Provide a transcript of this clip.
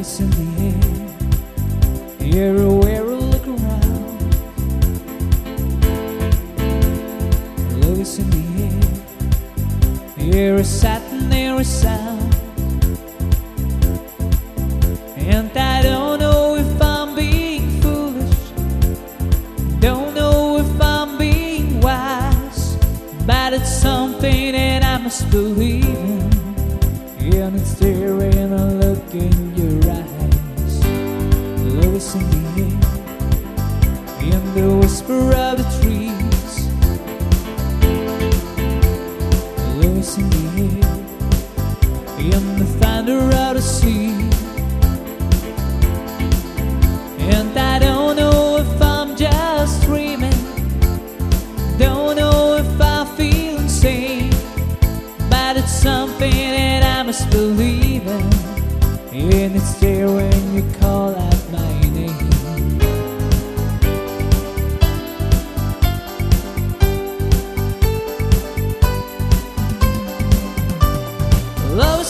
it's in the air. Everywhere I look around, love is in the air. Every sight and every sound, and I don't know if I'm being foolish, don't know if I'm being wise, but it's something that I must believe in. Yeah, and it's there and I look in your Lewis in the whisper of the trees. Air. In the thunder of the sea. And I don't know if I'm just dreaming. Don't know if I feel insane. But it's something that I must believe in. Love